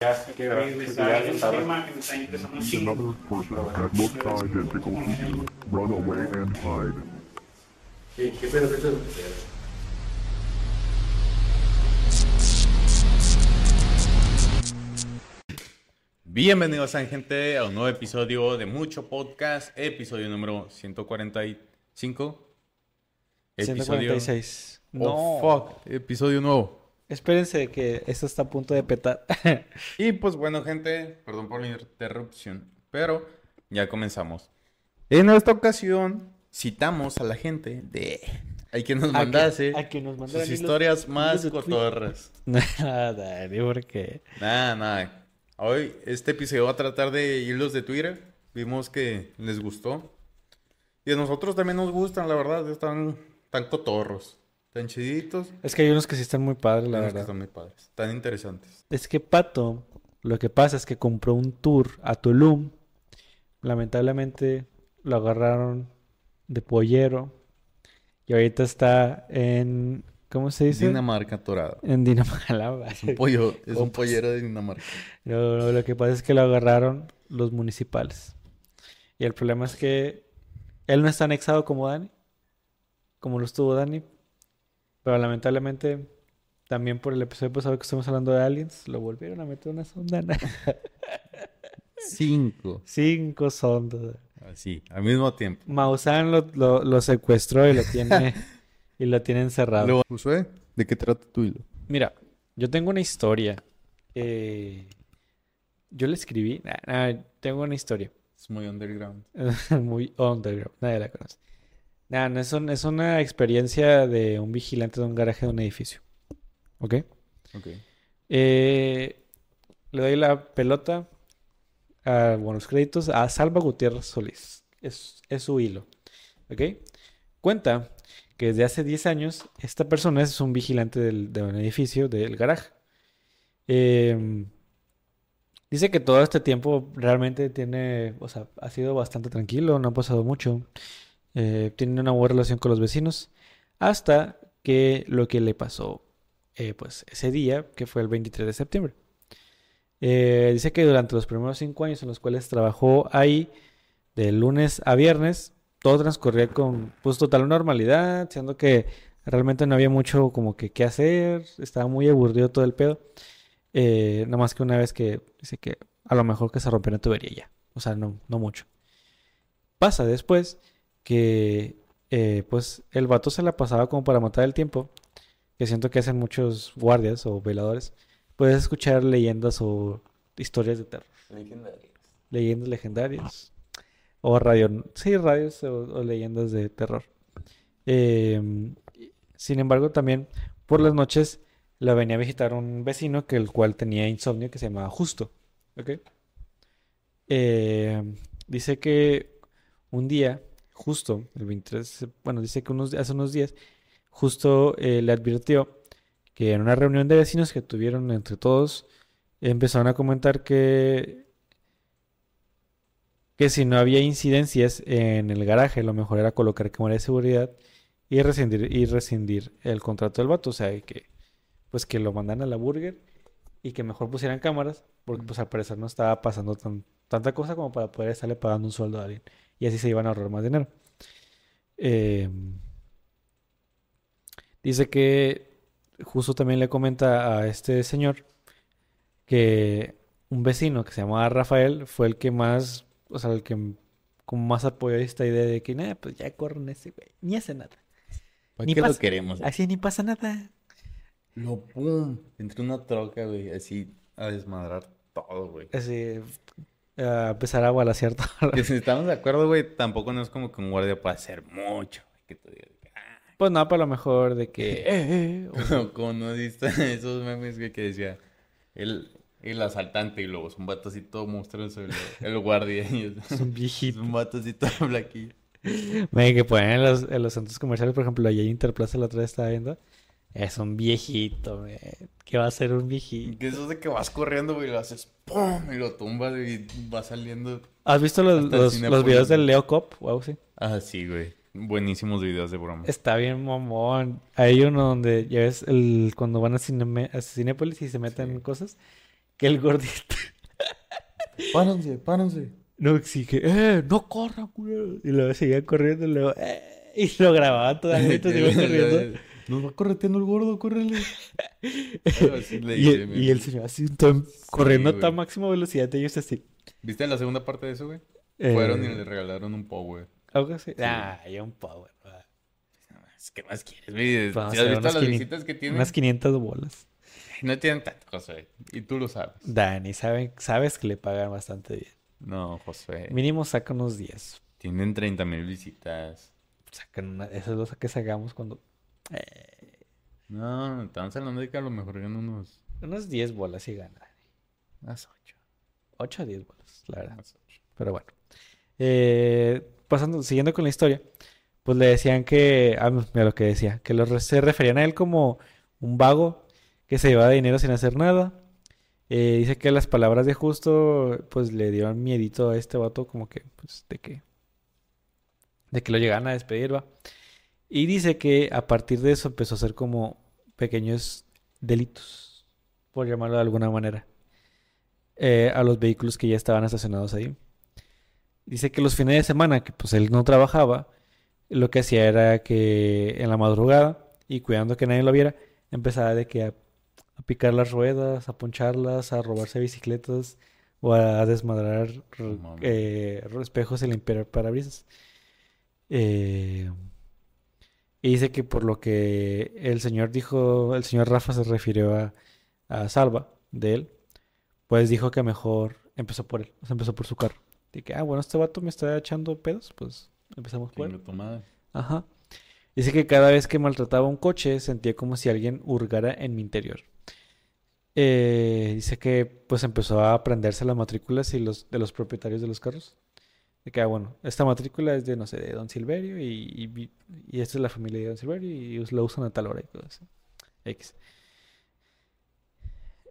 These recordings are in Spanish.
Que el tema que me está interesando you. Run away and hide. ¿Qué, qué pedo, qué pedo? Bienvenidos a gente a un nuevo episodio de Mucho Podcast, episodio número 145. Episodio... 146. No. Oh, fuck, episodio nuevo. Espérense que esto está a punto de petar. Y pues bueno, gente, perdón por la interrupción, pero ya comenzamos. En esta ocasión citamos a la gente de... Hay que nos mandase a que nos mandaran sus historias más cotorras. Nada, ni porque. Nada, nada. Hoy este episodio va a tratar de hilos de Twitter. Vimos que les gustó. Y a nosotros también nos gustan, la verdad. Están tan cotorros. Tan chiditos. Es que hay unos que sí están muy padres, la Unos que verdad. están muy padres. Tan interesantes. Es que Pato, lo que pasa es que compró un tour a Tulum. Lamentablemente lo agarraron de pollero. Y ahorita está en. ¿Cómo se dice? Dinamarca Torada. En Dinamarca. Es un pollo, es un pollero de Dinamarca. No, no, lo que pasa es que lo agarraron los municipales. Y el problema es que él no está anexado como Dani, como lo estuvo Dani. Pero lamentablemente, también por el episodio pasado que estamos hablando de aliens, lo volvieron a meter una sonda. Cinco. Cinco sondas. Así, al mismo tiempo. Maussan lo, lo, lo secuestró y lo tiene, y lo tiene encerrado. Josué, ¿de qué trata tu hilo? Mira, yo tengo una historia. Eh, yo le escribí. nah, nah, tengo una historia. Es muy underground. Muy underground, nadie la conoce. Nada, no es, un- es una experiencia de un vigilante de un garaje de un edificio. ¿Ok? Ok. Eh, le doy la pelota a buenos créditos a Salva Gutiérrez Solís. Es, es su hilo. ¿Ok? Cuenta que desde hace 10 años esta persona es un vigilante del, de un edificio, del garaje. Em, dice que todo este tiempo realmente tiene, o sea, ha sido bastante tranquilo, no ha pasado mucho. Eh, tiene una buena relación con los vecinos. Hasta que lo que le pasó eh, pues ese día, que fue el 23 de septiembre. Eh, dice que durante los primeros cinco años en los cuales trabajó ahí, de lunes a viernes, todo transcurría con pues total normalidad, siendo que realmente no había mucho como que qué hacer, estaba muy aburrido todo el pedo. Eh, nada más que una vez que dice que a lo mejor que se rompió una tubería ya, o sea, no, no mucho. Pasa después que eh, pues el vato se la pasaba como para matar el tiempo que siento que hacen muchos guardias o veladores, puedes escuchar leyendas o historias de terror. Leyendas legendarias. O radio, sí, radios o, o leyendas de terror. Em, sin embargo, también por las noches la venía a visitar un vecino que el cual tenía insomnio que se llamaba Justo. ¿Ok? Em, dice que un día, justo, el 23, bueno, dice que unos, hace unos días, justo eh, le advirtió que en una reunión de vecinos que tuvieron entre todos, empezaron a comentar que, que si no había incidencias en el garaje, lo mejor era colocar cámara de seguridad y rescindir, y rescindir el contrato del vato. O sea, que pues que lo mandan a la burger y que mejor pusieran cámaras, porque pues al parecer no estaba pasando tan, tanta cosa como para poder estarle pagando un sueldo a alguien. Y así se iban a ahorrar más dinero. Em, Dice que justo también le comenta a este señor que un vecino que se llamaba Rafael fue el que más, o sea, el que como más apoyó esta idea de que, nada, pues ya corren ese güey, ni hace nada. ¿Para Ni qué lo queremos? Así ni pasa nada. Lo pum. Entre una troca, güey. Así a desmadrar todo, güey. Así, a empezar a balasear todo. Que si estamos de acuerdo, güey, tampoco no es como que un guardia pueda hacer mucho. Que tú digas, ah. Pues no, para lo mejor de que, eh, eh, o- Como, no viste esos memes güey, que decía el, el asaltante y luego es un vato así todo monstruoso, el, el guardia. Y es, es un es viejito. un vato así todo flaquillo. Ven, que ponen en los, en los centros comerciales, por ejemplo, allá en Interplaza la otra vez estaba viendo. Es un viejito, men. ¿Qué va a ser un viejito? Que eso es de que vas corriendo, güey, y lo haces ¡pum! Y lo tumbas y va saliendo. ¿Has visto los, los, los videos del güey. Leo Cop? Wow, sí. Ah, sí, güey. Buenísimos videos de broma. Está bien mamón. Hay uno donde ya ves el, cuando van a, Cineme- a Cinépolis y se meten Sí. cosas. que el gordito Párense, párense. no exige, ¡eh! ¡No corran, culero! Y luego seguía corriendo, y luego, ¡eh! Y lo grababan todavía iba corriendo. Nos va correteando el gordo, córrele. Le Y, el- y el señor así, corriendo a güey. tan máxima velocidad, y ellos así. ¿Viste la segunda parte de eso, güey? eh, Fueron y le regalaron un power. Algo así. Ah, ya un power. ¿Qué más quieres, güey? Vamos ¿Sí a has visto las 500 visitas que tienen? Unas 500 bolas. No tienen tanto, José. Y tú lo sabes. Dani, saben, sabes que le pagan bastante bien. No, José. Mínimo saca unos 10. Tienen 30 mil visitas. Sacan una, eso es lo que sacamos cuando... eh, No, estamos hablando de que a lo mejor ganan unos... unos 10 bolas y gana. Unas 8. 8 a 10 bolas, la verdad. Unas 8. Pero bueno. Eh, pasando, siguiendo con la historia, pues le decían que, ah, mira lo que decía, que los se referían a él como un vago que se llevaba dinero sin hacer nada. Eh, dice que las palabras de justo, pues le dieron miedito a este vato, como que, pues, de que, de que lo llegaran a despedir, va. Y dice que a partir de eso empezó a hacer como pequeños delitos, por llamarlo de alguna manera, eh, a los vehículos que ya estaban estacionados ahí. Dice que los fines de semana, que pues él no trabajaba, lo que hacía era que en la madrugada y cuidando que nadie lo viera, empezaba de que a, a picar las ruedas, a poncharlas, a robarse bicicletas o a desmadrar eh, espejos y limpiar parabrisas. Eh, y dice que por lo que el señor dijo, el señor Rafa se refirió a, a Salva de él, pues dijo que mejor empezó por él, o sea, empezó por su carro. De que, ah, bueno, este vato me está echando pedos, pues empezamos por él. Ajá. Dice que cada vez que maltrataba un coche sentía como si alguien hurgara en mi interior. Eh, dice que pues empezó a aprenderse las matrículas y los, de los propietarios de los carros. De que, ah, bueno, esta matrícula es de, no sé, de Don Silverio y, y, esta es la familia de Don Silverio y us- la usan a tal hora y cosas. X.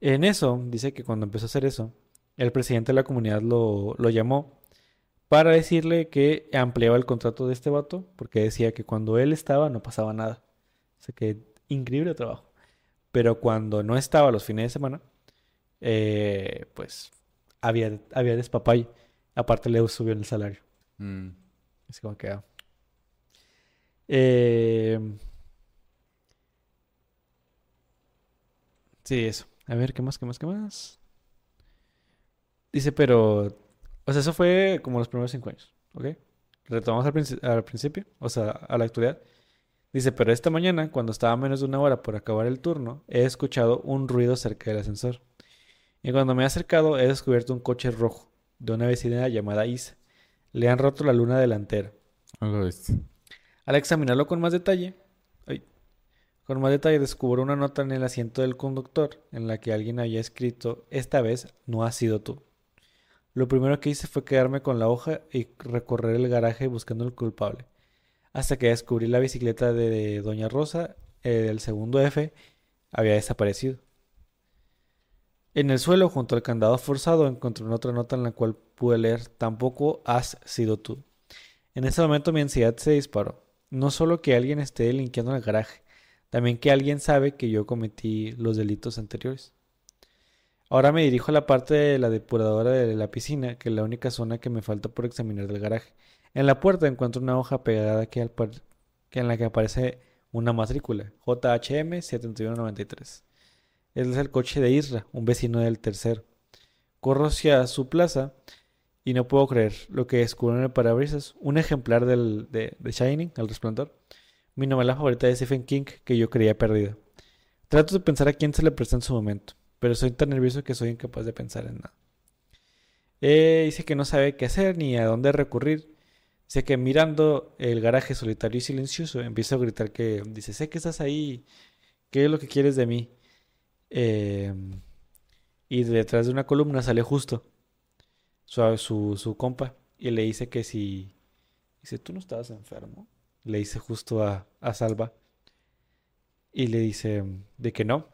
En eso, dice que cuando empezó a hacer eso, el presidente de la comunidad lo, lo llamó para decirle que ampliaba el contrato de este vato, porque decía que cuando él estaba no pasaba nada. O sea que increíble trabajo. Pero cuando no estaba los fines de semana, eh, pues había, había. Aparte le subió el salario. Mm. Así como que... ah. Eh, Sí, eso. A ver, ¿qué más, qué más, qué más? Dice, pero... O sea, eso fue como los primeros cinco años, ¿ok? Retomamos al, princi- al principio, o sea, a la actualidad. Dice, pero esta mañana, cuando estaba a menos de una hora por acabar el turno, he escuchado un ruido cerca del ascensor. Y cuando me he acercado, he descubierto un coche rojo de una vecina llamada Isa. Le han roto la luna delantera. Algo de esto. Al examinarlo con más detalle, ay, con más detalle descubro una nota en el asiento del conductor en la que alguien había escrito, esta vez no has sido tú. Lo primero que hice fue quedarme con la hoja y recorrer el garaje buscando el culpable, hasta que descubrí la bicicleta de Doña Rosa, eh, del segundo F, había desaparecido. En el suelo, junto al candado forzado, encontré una otra nota en la cual pude leer, tampoco has sido tú. En ese momento mi ansiedad se disparó. No solo que alguien esté limpiando el garaje, también que alguien sabe que yo cometí los delitos anteriores. Ahora me dirijo a la parte de la depuradora de la piscina, que es la única zona que me falta por examinar del garaje. En la puerta encuentro una hoja pegada que, que en la que aparece una matrícula, JHM 7193. Es el coche de Isra, un vecino del tercero. Corro hacia su plaza y no puedo creer lo que descubro en el parabrisas. Un ejemplar del, de, Shining, El Resplandor. Mi novela favorita de Stephen King que yo creía perdida. Trato de pensar a quién se le presta en su momento, pero soy tan nervioso que soy incapaz de pensar en nada. Eh, dice que no sabe qué hacer ni a dónde recurrir. Dice que mirando el garaje solitario y silencioso, empieza a gritar que dice, sé que estás ahí, ¿qué es lo que quieres de mí? Eh, y detrás de una columna sale justo su, su, compa y le dice que si... Dice, ¿tú no estabas enfermo? Le dice justo a, a Salva. Y le dice de que no.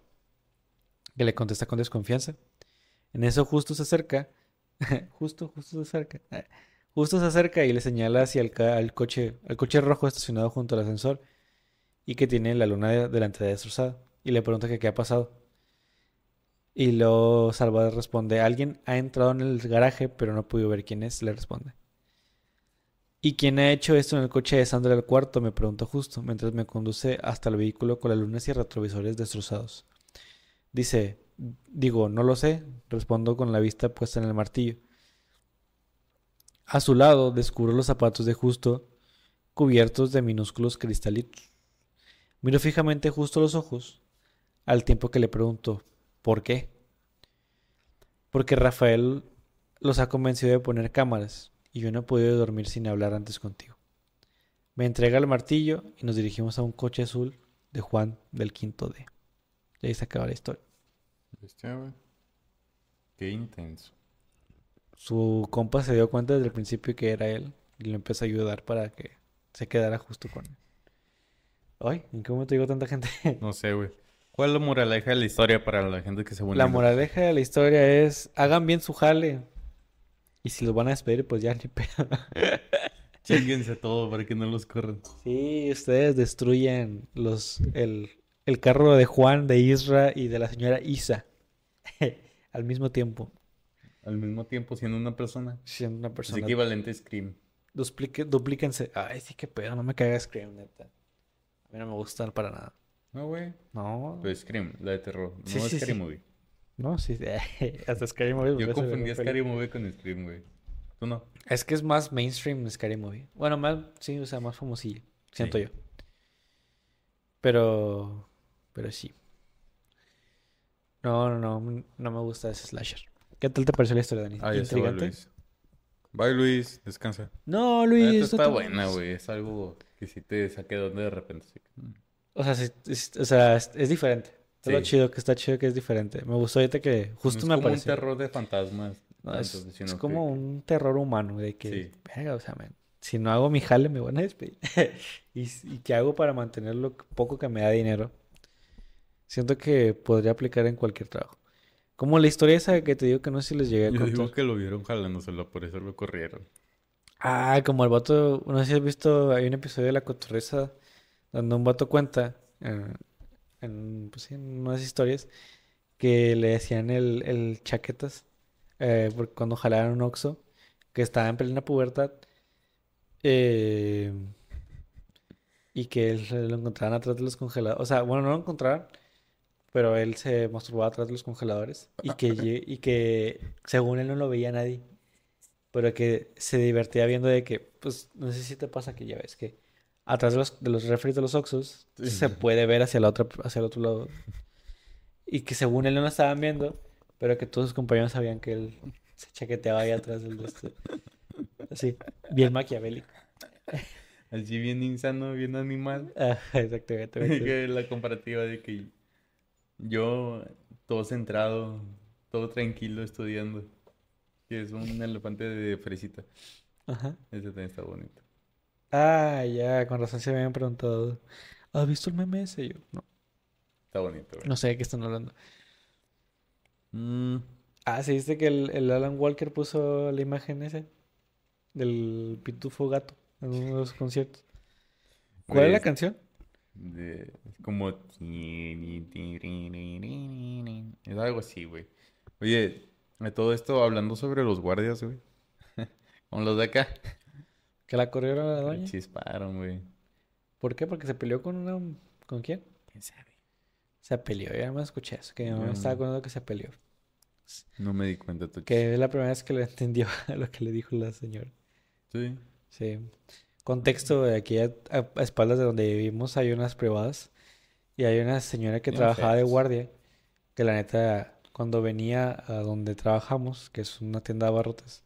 Que le contesta con desconfianza. En eso justo se acerca. justo, justo se acerca. Justo se acerca y le señala hacia el al coche, al coche rojo estacionado junto al ascensor y que tiene la luna de- delantera destrozada. Y le pregunta que qué ha pasado. Y luego Salvador responde, alguien ha entrado en el garaje, pero no podido ver quién es, le responde. ¿Y quién ha hecho esto en el coche de Sandra del cuarto? Me pregunta justo, mientras me conduce hasta el vehículo con las lunas y retrovisores destrozados. Dice, digo, no lo sé, respondo con la vista puesta en el martillo. A su lado descubro los zapatos de justo cubiertos de minúsculos cristalitos. Miro fijamente justo los ojos, al tiempo que le pregunto, ¿por qué? Porque Rafael los ha convencido de poner cámaras, y yo no he podido dormir sin hablar antes contigo. Me entrega el martillo y nos dirigimos a un coche azul de Juan del Quinto D. Y ahí se acaba la historia. Bestia, güey. Qué intenso. Su compa se dio cuenta desde el principio que era él y lo empezó a ayudar para que se quedara justo con él. Ay, ¿en qué momento llegó tanta gente? No sé, güey. ¿Cuál es la moraleja de la historia para la gente que se vuelve? La moraleja de la historia es, hagan bien su jale. Y si los van a despedir, pues ya ni pedo. Chinguense todo para que no los corran. Sí, ustedes destruyen los, el, el carro de Juan, de Isra y de la señora Isa. Al mismo tiempo, Al mismo tiempo siendo una persona. siendo una Es persona. equivalente a Scream. Duplique- duplíquense. Ay, sí, qué pedo, no me cagas Scream, neta. A mí no me gusta para nada. No, güey. No, Pero Scream, la de terror. No Sí, es sí, Scary sí. Movie. no, sí. Hasta Scary Movie. Yo confundí Scary Movie con Scream, güey. ¿Tú no? Es que es más mainstream Scary Movie. Bueno, más, sí, o sea, más famosillo, siento Sí. yo. Pero, pero sí. No, no, no, no me gusta ese slasher. ¿Qué tal te pareció la historia, Dani? Ah, ya se va ¿Intrigante? Luis. Bye, Luis. Descansa. No, Luis, no está buena, güey. Es algo que sí te saque de onda de repente. mm. O sea, sí, es, o sea, es, es diferente. Es lo Sí. chido, que está chido que es diferente. Me gustó ahorita que justo no me es como un apareció. terror de fantasmas. No, es, que- como un terror humano de que, Sí. verga, o sea, man, si no hago mi jale me van a despedir. ¿Y, ¿Y qué hago para mantener lo poco que me da dinero? Siento que podría aplicar en cualquier trabajo. Como la historia esa que te digo que no sé si les llegué a Yo contar. digo que lo vieron jalándoselo, por eso lo corrieron. Ah, como el vato, no sé si has visto, hay un episodio de La Cotorreza donde un vato cuenta eh, en, pues, en unas historias que le decían el, el chaquetas eh, porque cuando jalaban un Oxxo que estaba en plena pubertad eh, y que él lo encontraban atrás de los congeladores, o sea, bueno, no lo encontraban, pero él se masturbaba atrás de los congeladores y que, y que según él no lo veía nadie pero que se divertía viendo de que, pues, no sé si te pasa que ya ves que atrás de los, de los refres de los Oxxos Sí. se puede ver hacia la otra, hacia el otro lado. Y que según él no lo estaban viendo, pero que todos sus compañeros sabían que él se chaqueteaba ahí atrás del de este. Así, bien maquiavélico. Así bien insano, bien animal. Ah, exactamente. Que la comparativa de que yo, todo centrado, todo tranquilo estudiando. Que es un elefante de fresita. Ajá. Ese también está bonito. Ah, ya, con razón se me habían preguntado. ¿Has visto el meme ese? Yo, no, Está bonito, güey. no sé de qué están hablando. Mm, Ah, ¿sí viste que el, el Alan Walker puso la imagen ese? Del pitufo gato en uno de los conciertos. ¿Cuál es la canción? de- es como... Es algo así, güey. Oye, de todo esto hablando sobre los guardias, güey. Como los de acá. Que la corrieron a la doña. chisparon, güey. ¿Por qué? Porque se peleó con una... ¿Con quién? ¿Quién sabe? Se peleó, ya me escuché eso, que mi mamá Yo estaba no. contando que se peleó. No me di cuenta. tú. Que es la primera vez que le entendió a lo que le dijo la señora. Sí. Sí. Contexto, de aquí a, a- a espaldas de donde vivimos hay unas privadas y hay una señora que Bien trabajaba de guardia, que la neta, cuando venía a donde trabajamos, que es una tienda de abarrotes,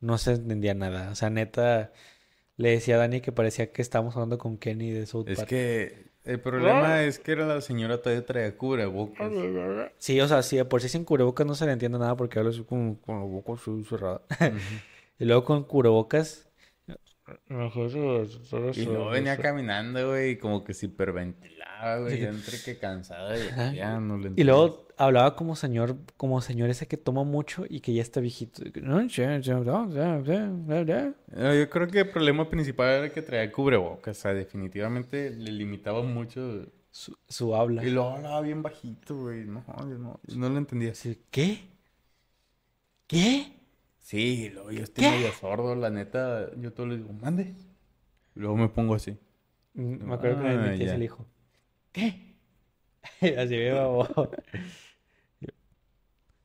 no se entendía nada. O sea, neta, le decía a Dani que parecía que estábamos hablando con Kenny de South Es Park. que el problema es que era la señora todavía traía cubrebocas. Sí, o sea, sí, de por sí sin cubrebocas no se le entiende nada porque habla así como con la boca así cerrada. Y luego con cubrebocas... Y luego venía caminando, güey, y como que se hiperventilaba, güey, Sí. ya entre que cansada, y ya no le Y luego hablaba como señor, como señor ese que toma mucho y que ya está viejito. No, Yo creo que el problema principal era que traía cubrebocas, o sea, definitivamente le limitaba mucho Su, su habla. Y luego hablaba bien bajito, güey. No, yo no, yo no lo entendía. Así, ¿Qué? ¿Qué? Sí, luego yo estoy medio sordo, la neta. Yo todo le digo, mande. Y luego me pongo así. Mm, Me acuerdo que Ah, me metí el hijo. ¿Qué? Así me babo.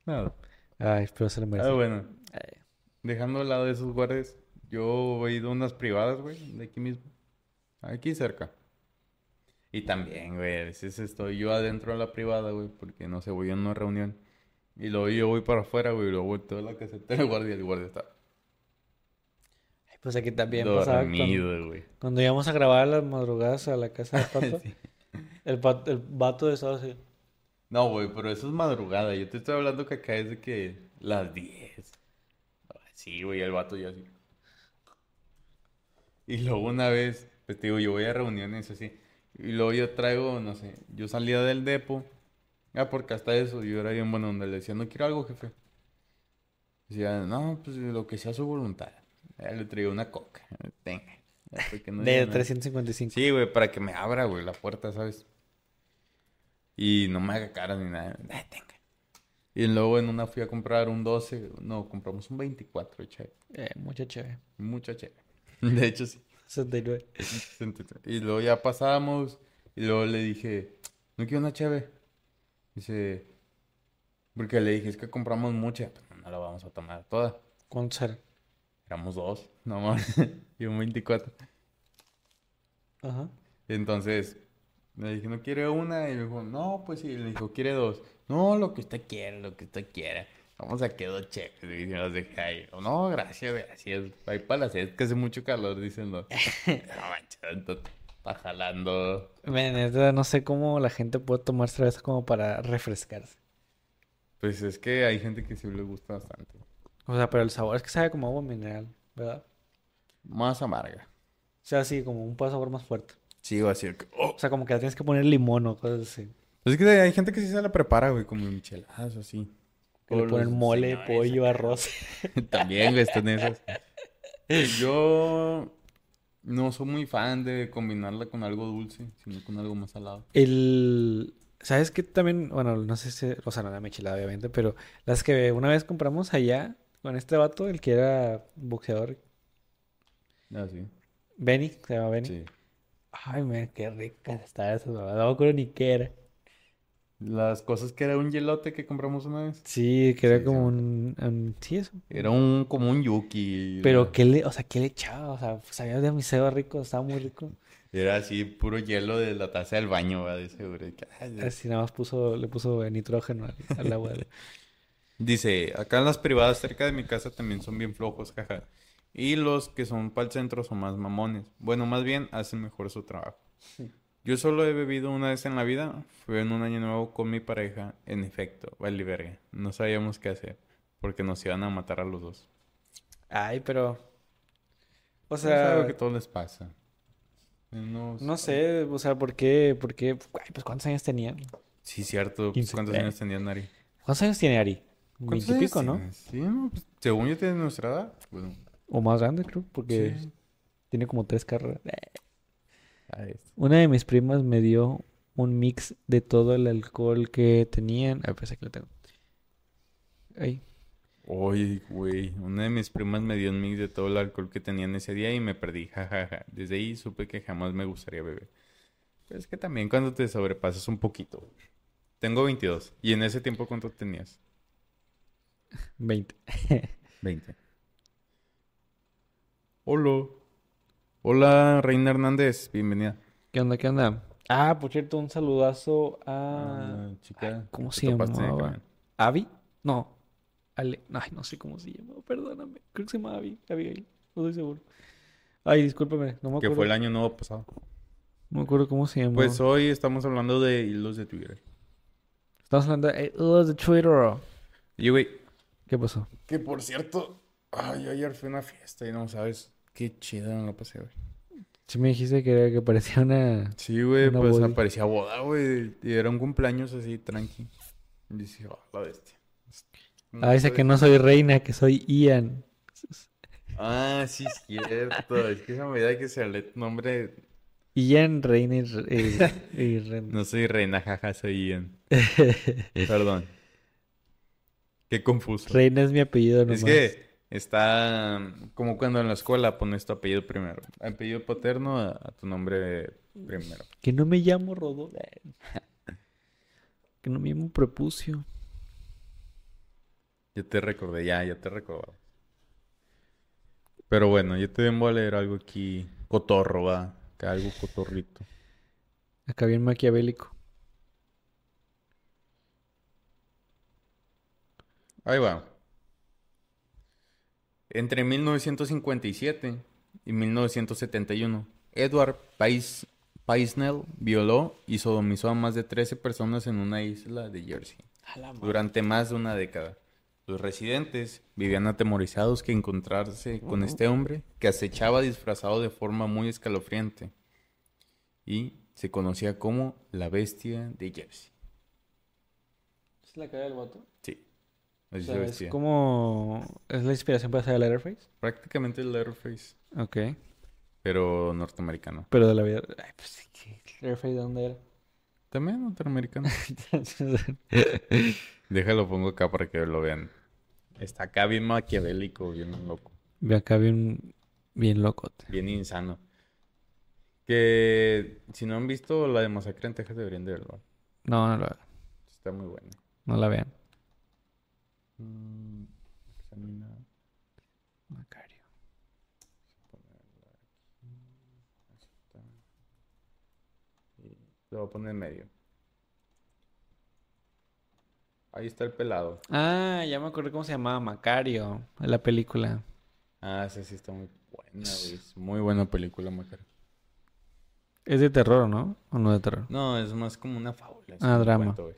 Nada. Ay, pero se lo merece. Ah, bueno. Ay, Dejando al lado de esos guardias, yo he ido a unas privadas, güey, de aquí mismo. Aquí cerca. Y también, güey, a veces estoy yo adentro de la privada, güey, porque no sé, voy a una reunión. Y luego yo voy para afuera, güey, y luego volteo a la caseta del guardia y el guardia está Ay, Pues aquí también pasaba cuando, dormido, güey. cuando íbamos a grabar a las madrugadas a la casa de Pato. El, pat- el vato de estado así. No, güey, pero eso es madrugada. Yo te estoy hablando que acá es de que las 10. Ay, Sí, güey, el vato ya así. Y luego una vez, pues te digo, yo voy a reuniones así. Y luego yo traigo, no sé, yo salía del depo. Ah, porque hasta eso, yo era bien bueno donde le decía, no quiero algo, jefe. Decía, no, pues lo que sea su voluntad. Ya le traía una coca. Tenga. No De diga nada. 355. Sí, güey, para que me abra, güey, la puerta, ¿sabes? Y no me haga cara ni nada. Ay, tenga. Y luego en una fui a comprar un 12. No, compramos un 24, che. Eh, mucha chévere. Mucha che. De hecho, sí. 69. Y luego ya pasamos. Y luego le dije, no quiero una cheve. Dice, porque le dije, es que compramos mucha. Pero no la vamos a tomar toda. ¿Cuántos eran? Éramos dos, no más. y un 24. Ajá. Entonces, le dije, ¿no quiere una? Y me dijo, no, pues sí. Le dijo, ¿quiere dos? No, lo que usted quiera, lo que usted quiera. Vamos a que dos cheques. Y los dejé ahí. No, gracias, gracias. Ahí para la sed, que hace mucho calor, dicen. No, no está jalando. No sé cómo la gente puede tomar cerveza como para refrescarse. Pues es que hay gente que sí le gusta bastante. O sea, pero el sabor es que sabe como agua mineral, ¿verdad? Más amarga. O sea, sí, como un sabor más fuerte. Sí, va a ser que... oh. O sea, como que le tienes que poner limón o cosas así. Pues es que hay gente que sí se la prepara, güey, como micheladas o así. Que le O ponen mole, señores pollo, arroz. También, güey, están esas. Yo no soy muy fan de combinarla con algo dulce, sino con algo más salado. El... ¿Sabes qué también? Bueno, no sé si... O sea, no la michelada, obviamente, pero las que una vez compramos allá con este vato, el que era boxeador, Ah, sí. Benny, se llama Benny. Sí. Ay, man, qué rica está esa, no me acuerdo ni qué era. Las cosas que era un yelote que compramos una vez. Sí, que era Sí, como sí. un, un- Sí, eso. Era un como un yuki. Pero qué le... O sea, ¿qué le echaba? O sea, sabía de miseo rico, estaba muy rico. Era así, puro hielo de la taza del baño, ¿va? De seguro. Ay, Así nada más puso... Le puso nitrógeno al, al agua. Dice, acá en las privadas cerca de mi casa también son bien flojos, jaja. Y los que son para el centro son más mamones. Bueno, más bien hacen mejor su trabajo. Yo solo he bebido una vez en la vida. Fue en un año nuevo con mi pareja. En efecto, vale verga. No sabíamos qué hacer. Porque nos iban a matar a los dos. Ay, pero... O sea, es algo que todo les pasa. Unos- No sé, o sea, ¿por qué? ¿Por qué? Ay, pues ¿cuántos años tenía? Sí, cierto. 15. ¿Cuántos años tenía Nari? ¿Cuántos años tiene Ari? ¿Cuántos años ¿no? tienes? Sí, no, pues, según yo tiene nuestra edad. Bueno, O más grande, creo, porque sí. tiene como tres carreras. Ah, Una de mis primas me dio un mix de todo el alcohol que tenían. A pesar que lo tengo. Ay, Oye, güey, una de mis primas me dio un mix de todo el alcohol que tenían ese día y me perdí, jajaja. Desde ahí supe que jamás me gustaría beber. Pero es que también cuando te sobrepasas un poquito. Tengo 22. ¿Y en ese tiempo cuánto tenías? 20. 20. Hola. Hola, Reina Hernández. Bienvenida. ¿Qué onda? ¿Qué onda? Ah, por cierto, un saludazo a... Ah, chica. ¿Cómo que se llamaba? ¿Avi? No. Ale... Ay, no sé cómo se llama. Perdóname. Creo que se llama Avi. Abigail. No estoy seguro. Ay, discúlpame. No me Que acuerdo. fue el año nuevo pasado. No me acuerdo cómo se llama. Pues hoy estamos hablando de hilos de Twitter. Estamos hablando de eh, los de Twitter. Y güey, ¿Qué pasó? Que por cierto, ay, ayer fui a una fiesta y no sabes qué chida me la pasé, güey. Sí me dijiste que, que parecía una... Sí, güey, Una pues boda. aparecía boda, güey. Y era un cumpleaños así, tranqui. Y dije, oh, la bestia. Ah, dice que no soy reina, que soy Ian. Ah, sí, es cierto. es que esa medida que se le nombre. Ian, Reina y, Re- y- y Ren. No soy reina, jaja, soy Ian. Perdón. Qué confuso. Reina es mi apellido nomás. Es que está como cuando en la escuela pones tu apellido primero. Apellido paterno a, a tu nombre primero. Que no me llamo Rodolfo. Que no me llamo Prepucio. Ya te recordé, ya, ya te recordaba. Pero bueno, yo te voy a leer algo aquí. Cotorro, va. Que algo cotorrito. Acá bien maquiavélico. Ahí va. Entre 1957 y 1971, Edward Pais Paisnell violó y sodomizó a más de 13 personas en una isla de Jersey durante más de una década. Los residentes vivían atemorizados que encontrarse con este hombre que acechaba disfrazado de forma muy escalofriante y se conocía como la bestia de Jersey. ¿Es la cara del vato? Sí. O sea, es como... ¿Es la inspiración para hacer Letterface? Prácticamente el Letterface, Ok. pero norteamericano. Pero de la vida... Ay, pues sí, ¿qué? ¿Letterface de dónde era? También norteamericano. Déjalo, pongo acá para que lo vean. Está acá bien maquiavélico, bien loco, Ve acá bien... Bien locote. bien insano. Que si no han visto la de Masacre en Texas deberían de verlo. No, no lo hagan. Está muy bueno. No la vean. Mm, examina. Macario. Y lo voy a poner en medio. Ahí está el pelado. Ah, ya me acordé cómo se llamaba. Macario. En la película. Ah, esa sí está muy buena, güey. Es muy buena película, Macar. Es de terror, ¿no? ¿O no de terror? No, es más como una fábula. Ah, drama. cuento.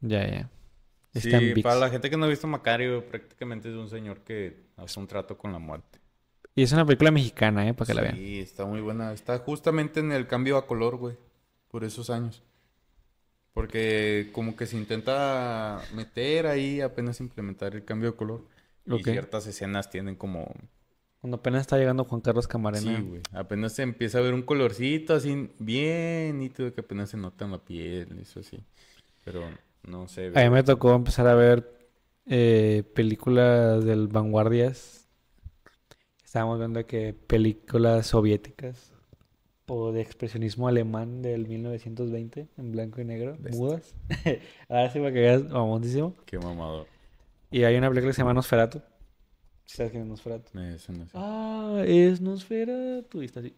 Ya, ya. Sí, Está en ViX. para la gente que no ha visto Macario, prácticamente es un señor que hace un trato con la muerte. Y es una película mexicana, ¿eh? Para que la vean. Sí, está muy buena. Está justamente en el cambio a color, güey. Por esos años. Porque como que se intenta meter ahí, apenas implementar el cambio de color. Y ciertas escenas tienen como... Cuando apenas está llegando Juan Carlos Camarena. Sí, güey. Apenas se empieza a ver un colorcito así bien nítido que apenas se nota en la piel, eso sí. Pero no sé. A mí me tocó empezar a ver eh, películas del Vanguardias. Estábamos viendo que películas soviéticas o de expresionismo alemán del 1920 en blanco y negro, Bestia. mudas. Ahora sí para que veas, mamoncísimo. Qué mamado. Y hay una película que se llama Nosferatu. ¿Sabes quién es Nosferatu? Ah, es Nosferatu. Y está así.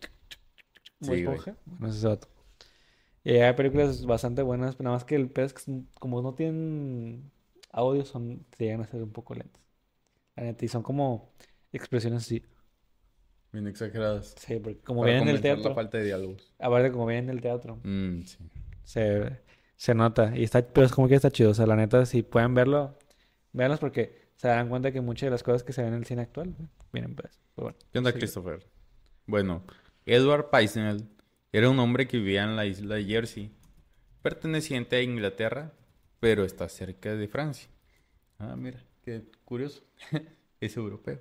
Como Sí, esponja. Bueno, es ese vato. Y hay películas bastante buenas, pero nada más que el pedo es que son- como no tienen audio, son, te llegan a ser un poco lentas. La neta, y son como expresiones así. Bien exageradas. Sí, porque como Para vienen del compensar teatro. la falta de diálogos. Aparte, como vienen del teatro, Mm, sí. se, se nota. Y está, pero es como que está chido. O sea, la neta, si pueden verlo, véanlos porque se dan cuenta que muchas de las cosas que se ven en el cine actual vienen pues. Pero bueno, ¿Qué onda. Christopher? Bueno, Edward Paisnell era un hombre que vivía en la isla de Jersey, perteneciente a Inglaterra, pero está cerca de Francia. Ah, mira, qué curioso. es europeo.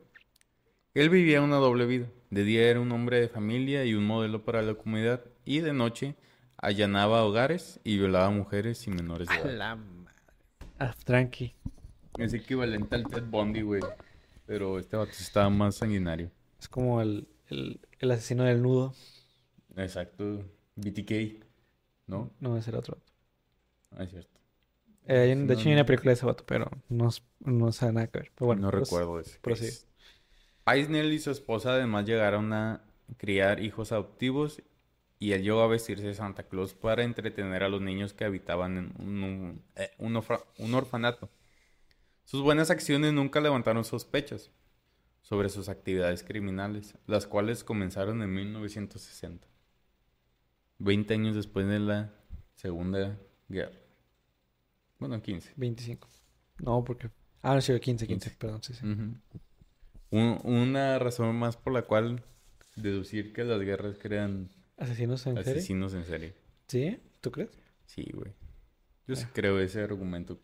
Él vivía una doble vida. De día era un hombre de familia y un modelo para la comunidad, y de noche allanaba hogares y violaba mujeres y menores de edad. Ah, tranqui. Es equivalente al Ted Bundy, güey. Pero este vato estaba más sanguinario. Es como el, el, el asesino del nudo. Exacto. BTK. ¿No? No, ese era otro. Ah, es cierto. Eh, hay un- Sí, de no, hecho, hay una película de ese vato, pero no, es- no sabe nada que ver. Pero bueno, no pues, recuerdo ese. prosigue. case. Paisnell y su esposa además llegaron a criar hijos adoptivos y él llegó a vestirse de Santa Claus para entretener a los niños que habitaban en un, un- eh, un un orfanato. Sus buenas acciones nunca levantaron sospechas sobre sus actividades criminales, las cuales comenzaron en 1960, 20 años después de la Segunda Guerra. Bueno, 15. 25. No, porque. Ah, no, sí, 15, 15, 15. perdón, sí, sí. Un- una razón más por la cual deducir que las guerras crean ¿Asesinos en serie? asesinos en serie. ¿Sí? ¿Tú crees? Sí, güey. Yo sí Ah. creo ese argumento.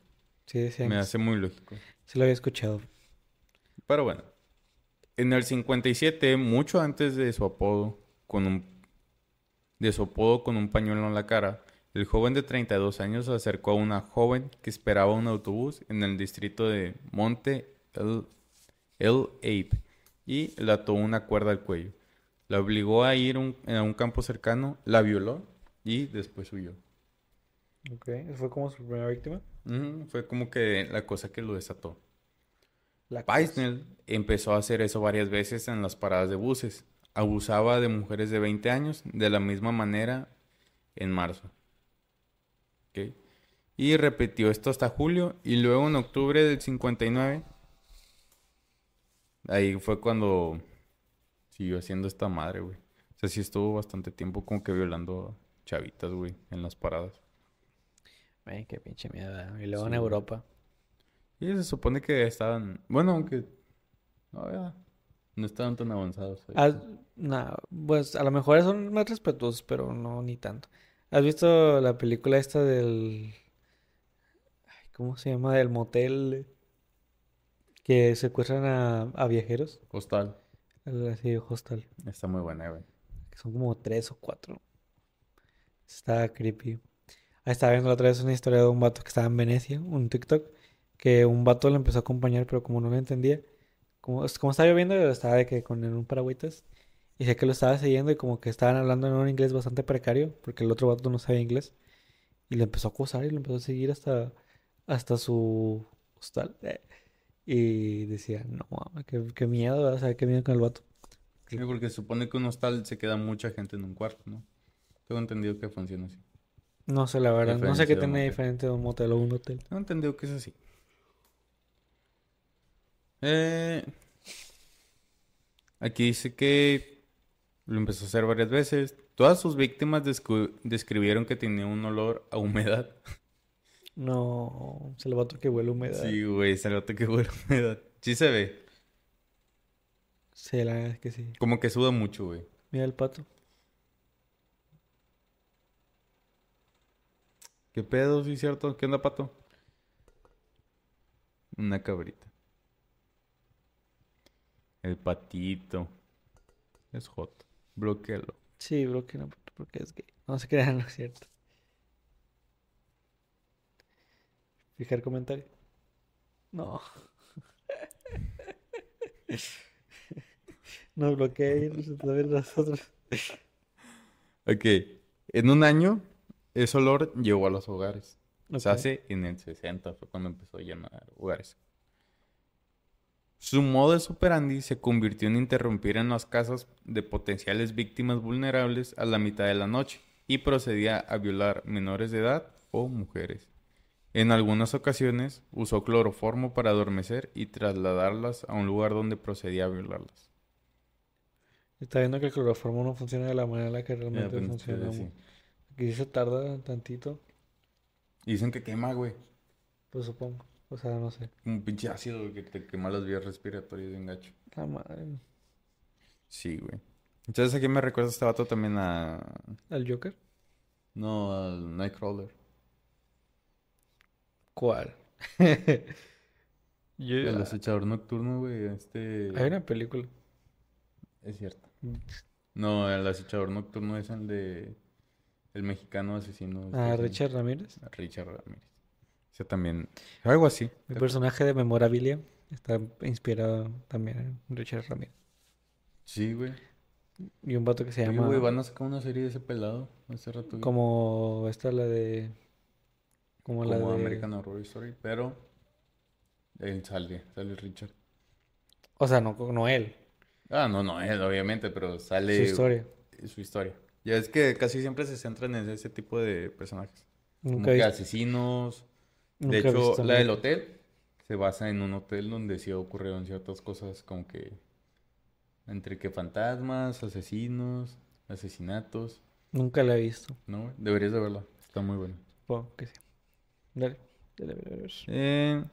Sí, decían Me hace muy lógico. sí lo había escuchado. Pero bueno. En el 57, mucho antes de su apodo, con un de su apodo con un pañuelo en la cara, el joven de 32 años se acercó a una joven que esperaba un autobús en el distrito de Monte El, El Ape y le ató una cuerda al cuello. La obligó a ir un- a un campo cercano, la violó y después huyó. Ok, fue como su primera víctima. Fue como que la cosa que lo desató. La Paisnell empezó a hacer eso varias veces en las paradas de buses. Abusaba de mujeres de 20 años de la misma manera en marzo. Y repitió esto hasta julio y luego en octubre del 59. Ahí fue cuando siguió haciendo esta madre, güey. O sea, sí estuvo bastante tiempo como que violando chavitas, güey, en las paradas. Ay, qué pinche mierda. Y luego en Sí. Europa. Y se supone que estaban, bueno, aunque no, ya, no estaban tan avanzados. Ah, nah, pues a lo mejor son más respetuosos, pero no ni tanto. ¿Has visto la película esta del... ay, ¿Cómo se llama? Del motel que secuestran a, a viajeros. Hostal. Así, hostal. Está muy buena, güey. Que son como tres o cuatro. Está creepy. Ahí estaba viendo la otra vez una historia de un vato que estaba en Venecia, un TikTok, que un vato lo empezó a acompañar, pero como no lo entendía, como, como estaba lloviendo, estaba de que con un paragüitas, y sé que lo estaba siguiendo y como que estaban hablando en un inglés bastante precario, porque el otro vato no sabía inglés, y le empezó a acosar y lo empezó a seguir hasta, hasta su hostal. Y decía, no, mames, qué, qué miedo, o sea, qué miedo con el vato. Sí, porque se supone que un hostal se queda mucha gente en un cuarto, ¿no? Tengo entendido que funciona así. No sé, la verdad, no sé qué tiene diferente de un motel o un hotel. Tengo entendido que es así. Eh, aquí dice que lo empezó a hacer varias veces. Todas sus víctimas describieron que tenía un olor a humedad. No, se le va a que huele a humedad. Sí, güey, se nota que huele a humedad. Sí se ve. Sí, la verdad es que sí. Como que suda mucho, güey. Mira el pato. ¿Qué pedo, sí, cierto? ¿Qué onda, pato? Una cabrita. El patito. Es hot. Bloquealo. Sí, bro, que no, porque es gay. No se crean, no es cierto. Fijar comentario. No. Nos está viendo nosotros. Ok. En un año, ese olor llegó a los hogares. Se Ok. hace en el 60, fue cuando empezó a llenar hogares. Su modo de superandi se convirtió en interrumpir en las casas de potenciales víctimas vulnerables a la mitad de la noche y procedía a violar menores de edad o mujeres. En algunas ocasiones usó cloroformo para adormecer y trasladarlas a un lugar donde procedía a violarlas. Está viendo que el cloroformo no funciona de la manera en la que realmente pues, funciona. sí. Aquí se tarda tantito, Dicen que quema, güey. pues supongo. O sea, no sé. Un pinche ácido que te quema las vías respiratorias de gacho. La madre. Sí, güey. Entonces aquí me recuerda este vato también a... ¿Al Joker? No, al Nightcrawler. ¿Cuál? Yo- El acechador nocturno, güey. Este... Hay una película. Es cierto. No, el acechador nocturno es el de... El mexicano asesino. Ah, este, Richard Ramírez. Richard Ramírez. Ese también... Algo así. Mi personaje de Memorabilia está inspirado también en Richard Ramírez. Sí, güey. Y un vato que se Oye, llama güey, van a sacar una serie de ese pelado. Hace rato. como esta la de como la Como de American Horror Story. Pero... Él sale. Sale Richard. o sea, no no él, Ah, no, no, él, obviamente, pero sale... su historia. su historia. Ya es que casi siempre se centran en ese tipo de personajes. Como Nunca he que asesinos. Nunca De he hecho, la del hotel se basa en un hotel donde sí ocurrieron ciertas cosas como que entre que fantasmas, asesinos, asesinatos, Nunca la he visto. ¿no? Deberías de verla. Está muy buena. Supongo que sí. Dale, dale, dale, dale. Eh,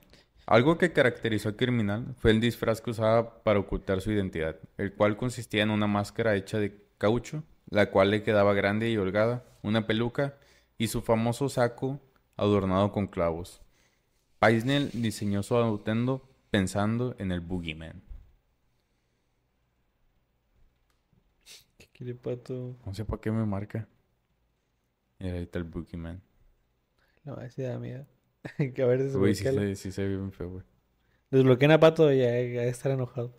algo que caracterizó al criminal fue el disfraz que usaba para ocultar su identidad, el cual consistía en una máscara hecha de caucho, la cual le quedaba grande y holgada, una peluca y su famoso saco adornado con clavos. Paisnell diseñó su atuendo pensando en el Boogeyman. ¿Qué quiere pato? No sé para qué me marca. Y ahí está el Boogeyman. No, ese da miedo. que a ver, sí desbloquealo. se, sí se ve bien feo, güey. Desbloqueen a Pato y ya, ya estar enojado.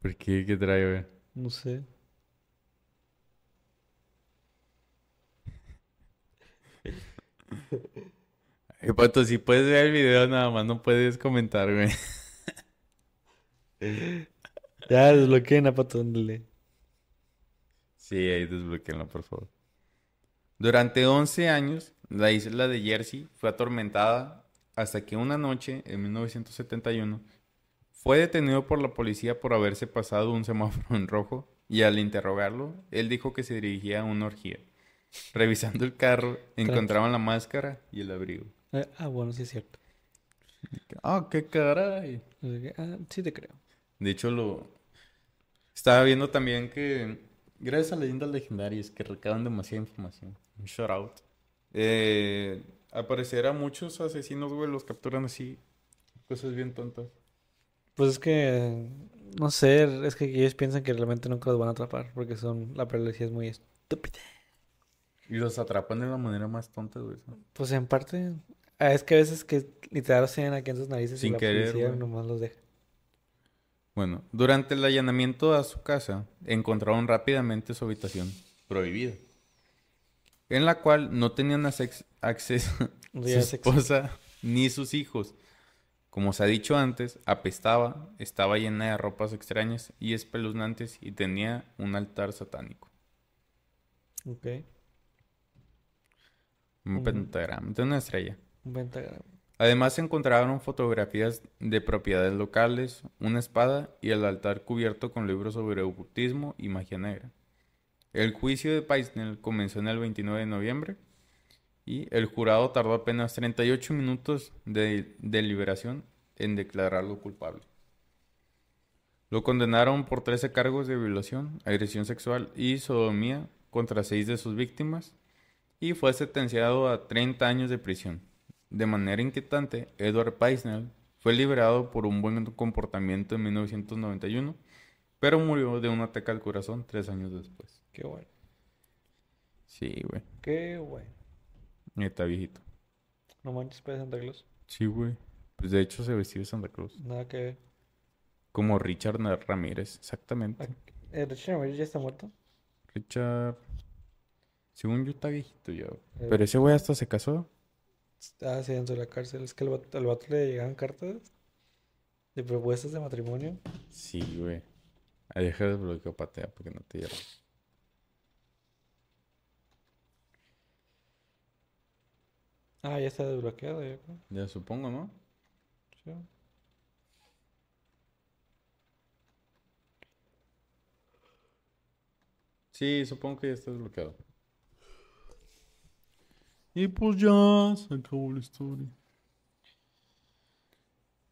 ¿Por qué? ¿Qué trae, güey? No sé. Eh, Pato, si puedes ver el video, nada más no puedes comentar, güey. Ya, desbloqueen a Pato, ándale. Sí, ahí desbloqueenlo, por favor. Durante 11 años, la isla de Jersey fue atormentada hasta que una noche, en 1971, fue detenido por la policía por haberse pasado un semáforo en rojo y al interrogarlo, él dijo que se dirigía a una orgía. Revisando el carro, encontraban la máscara y el abrigo. Eh, ah, bueno, sí es cierto. Ah, qué caray. Ah, sí te creo. De hecho, lo estaba viendo también que gracias a leyendas legendarias que recaban demasiada información. Un shout out. Eh, a muchos asesinos, güey, los capturan así. Cosas bien tontas. Pues es que, no sé, es que ellos piensan que realmente nunca los van a atrapar porque son, la probabilidad es muy estúpida. Y los atrapan de la manera más tonta, güey. Pues en parte, ah, es que a veces que literal los tienen aquí en sus narices Sin y la querer, policía güey. nomás los deja. Bueno, durante el allanamiento a su casa, encontraron rápidamente su habitación prohibida, en la cual no tenían acceso su esposa ni sus hijos. Como se ha dicho antes, apestaba, estaba llena de ropas extrañas y espeluznantes y tenía un altar satánico. Ok, Un pentagrama, de una estrella. un pentagrama. Además se encontraron fotografías de propiedades locales, una espada y el altar cubierto con libros sobre ocultismo y magia negra. El juicio de Paisnel comenzó en el 29 de noviembre y el jurado tardó apenas 38 minutos de deliberación en declararlo culpable. Lo condenaron por 13 cargos de violación, agresión sexual y sodomía contra seis de sus víctimas y fue sentenciado a 30 años de prisión. De manera inquietante, Edward Paisnell fue liberado por un buen comportamiento en 1991, pero murió de un ataque al corazón tres años después. Qué bueno. Sí, güey. Qué bueno. Está viejito. No manches, para Santa Claus. Sí, güey. Pues de hecho se vestió de Santa Claus. Nada que ver. Como Richard Ramírez, exactamente. Eh, Richard Ramirez ya está muerto. Richard... Según yo está viejito ya. Eh. Pero ese güey hasta se casó. Ah, sí, dentro de la cárcel. Es que al vato, al vato le llegaban cartas de propuestas de matrimonio. Sí, güey. Ahí deja de bloqueo patea porque no te lleva. Ah, ya está desbloqueado. Ya, creo. Ya supongo, ¿no? Sí. Sí, supongo que ya está desbloqueado. Y pues ya se acabó la historia.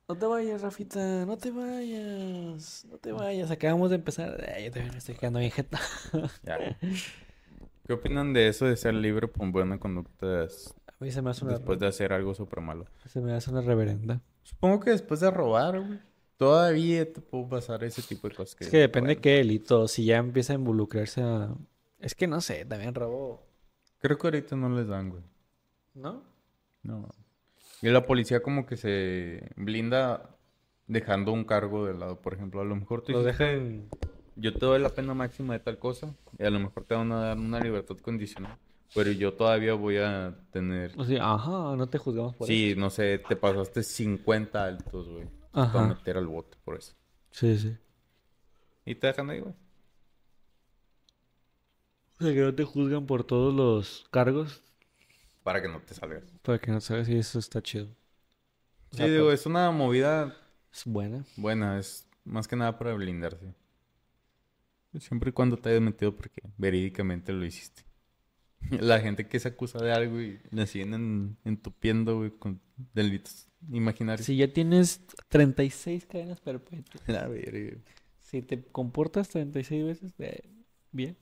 No te vayas, Rafita, no te vayas, no te vayas. Acabamos de empezar. Ay, yo también me estoy quedando bien jeta. Ya. ¿Qué opinan de eso de ser libre por buena conducta A mí se me hace una, después de hacer algo súper malo? se me hace una reverenda. Supongo que después de robar, güey. Todavía te puedo pasar ese tipo de cosas. Es que depende de qué delito. Si ya empieza a involucrarse a... Es que no sé, también robo. Creo que ahorita no les dan, güey. ¿No? No. Y la policía como que se blinda dejando un cargo de lado. Por ejemplo, a lo mejor tú Lo dejan... yo te doy la pena máxima de tal cosa y a lo mejor te van a dar una libertad condicional. Pero yo todavía voy a tener... O sea, ajá, no te juzgamos por Sí, no sé, te pasaste 50 altos, güey. Te Ajá. meter al bote por eso. eso. Sí, sí. Y te dejan ahí, güey. O sea, que no te juzgan por todos los cargos Para que no te salgas. para que no sabes si eso está chido. O Sí, digo, es una movida es buena. buena. Es más que nada para blindarse. Siempre y cuando te hayas metido porque verídicamente lo hiciste. La gente que se acusa de algo y le siguen en- entupiendo, güey, con delitos imaginarios. Si ya tienes 36 cadenas perpetuas, La verga. si te comportas 36 veces, eh, bien.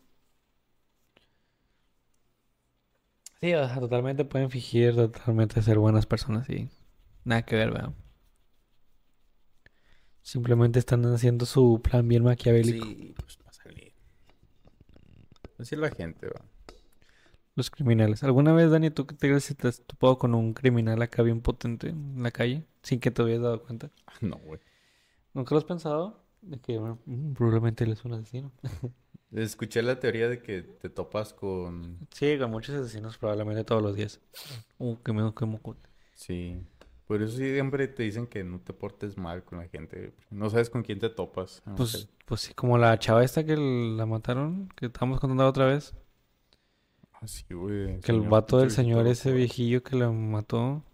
Sí, o sea, totalmente pueden fingir, totalmente ser buenas personas y nada que ver, ¿verdad? Simplemente están haciendo su plan bien maquiavélico. Sí, pues para salir. Así es la gente, va. Los criminales. ¿Alguna vez, Dani, tú que te crees si te has topado con un criminal acá bien potente en la calle sin que te hubieras dado cuenta? No, güey. ¿Nunca lo has pensado? De que bueno, mm, probablemente él es un asesino. Escuché la teoría de que te topas con... Sí, con muchos asesinos probablemente todos los días. Uh, que me que me- Sí. Por eso siempre te dicen que no te portes mal con la gente. No sabes con quién te topas. Pues, pues sí, como la chava esta que la mataron, que estábamos contando otra vez. Ah, sí, güey. Que el vato del señor ese viejillo que la mató.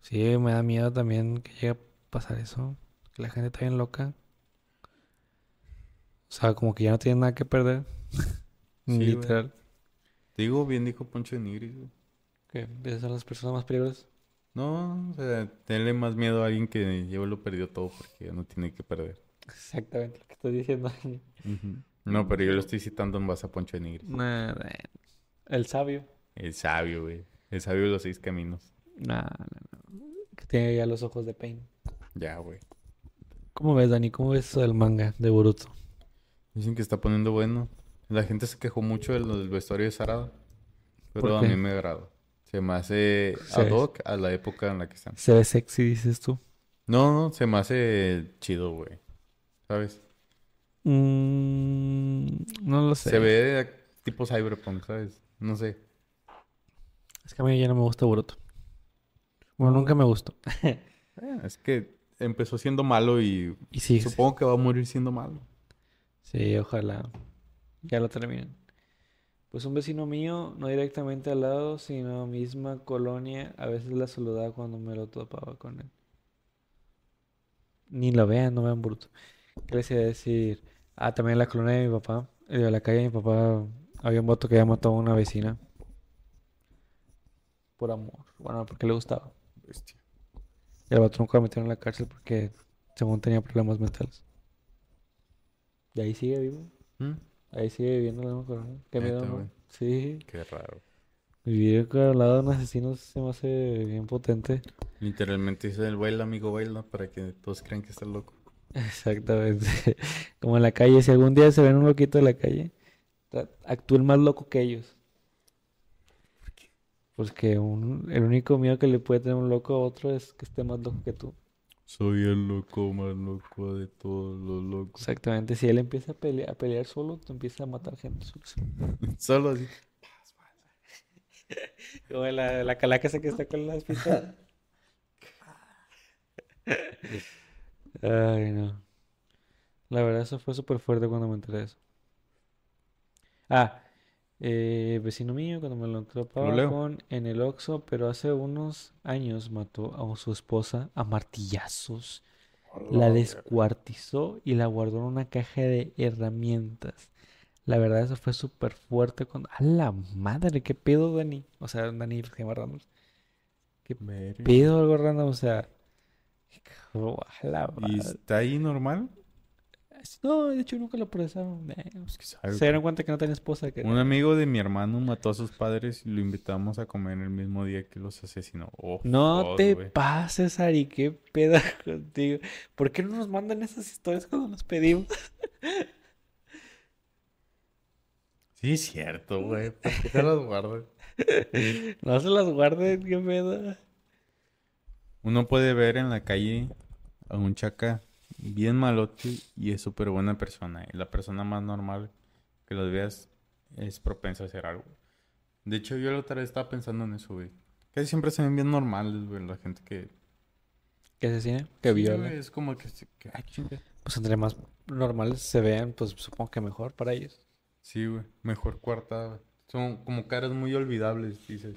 Sí, me da miedo también que llegue a pasar eso. Que la gente está bien loca. O sea, como que ya no tiene nada que perder. güey. Literal. Te digo, bien dijo Poncho de Nigris, güey. Que esas son las personas más peligrosas. No, o sea, tenle más miedo a alguien que ya lo perdió todo porque ya no tiene que perder. Exactamente lo que estoy diciendo. No, pero yo lo estoy citando en base a Poncho de Nigris. Nada. El sabio. El sabio, güey. El sabio de los seis caminos. Nah, no, no. Que tiene ya los ojos de Pain. Ya, güey. ¿Cómo ves, Dani? ¿Cómo ves eso del manga de Boruto? Dicen que está poniendo bueno. La gente se quejó mucho de lo del vestuario de Sarada. Pero ¿Por a mí me agrada. Se me hace Se ad hoc a la época en la que están. Se ve sexy, dices tú. No, no, se me hace chido, güey. ¿Sabes? Mm, no lo sé. Se ve tipo cyberpunk, ¿sabes? No sé. Es que a mí ya no me gusta Boruto. Bueno, nunca me gustó. Eh, es que empezó siendo malo y Y sí, supongo que va a morir siendo malo. Sí, ojalá ya lo terminen. Pues un vecino mío, no directamente al lado, sino misma colonia, a veces la saludaba cuando me lo topaba con él. Ni lo vean, no vean Boruto. ¿Qué les iba a decir? Ah, también en la colonia de mi papá, eh, de la calle de mi papá, había un vato que había matado a una vecina. Por amor. Bueno, porque le gustaba. Bestia. Y el vato nunca lo metieron en la cárcel porque según tenía problemas mentales. Y ahí sigue vivo. ¿Mm? Ahí sigue viviendo la misma colonia. Qué miedo. Sí. Qué raro. Vivir al lado de un asesino se me hace bien potente. Literalmente dice el baila, amigo, baila, para que todos crean que está loco. Exactamente. Como en la calle, si algún día se ven un loquito de la calle, actúen más loco que ellos. Pues que un- el único miedo que le puede tener un loco a otro es que esté más loco que tú. Soy el loco más loco de todos los locos. Exactamente. Si él empieza a pelear, a pelear solo, tú empiezas a matar gente. Solo así. Como la, la calaca esa que está con las pistolas. Ay, no. La verdad, eso fue súper fuerte cuando me enteré de eso. Ah, eh, vecino mío, cuando me lo topaba con en el Oxxo, pero hace unos años mató a su esposa a martillazos. La descuartizó y la guardó en una caja de herramientas. La verdad, eso fue súper fuerte cuando... ¡A la madre! ¿Qué pedo, Dani? O sea, Dani se llama random. ¿Qué pedo algo random? O sea... a la ¿Y está ahí normal? No, de hecho nunca lo procesaron. Eh, Pues, Se dieron cuenta que no tenía esposa. Que... Un amigo de mi hermano mató a sus padres y lo invitamos a comer el mismo día que los asesinó. Oh, No te güey. pases, Ari. ¿Qué pedo contigo? ¿Por qué no nos mandan esas historias cuando nos pedimos? Sí, es cierto, güey. ¿Por qué se las guardas? No se las guarden, qué pedo. Uno puede ver en la calle a un chaca bien malote y es súper buena persona. Y la persona más normal que los veas es propensa a hacer algo. De hecho, yo la otra vez estaba pensando en eso, güey. Casi siempre se ven bien normales, güey, la gente que... ¿Qué asesina? Que Sí, viola. es como que... se- que- ay. Pues entre más normales se vean, pues supongo que mejor para ellos. Sí, güey. Mejor cuartada. Son como caras muy olvidables, dices.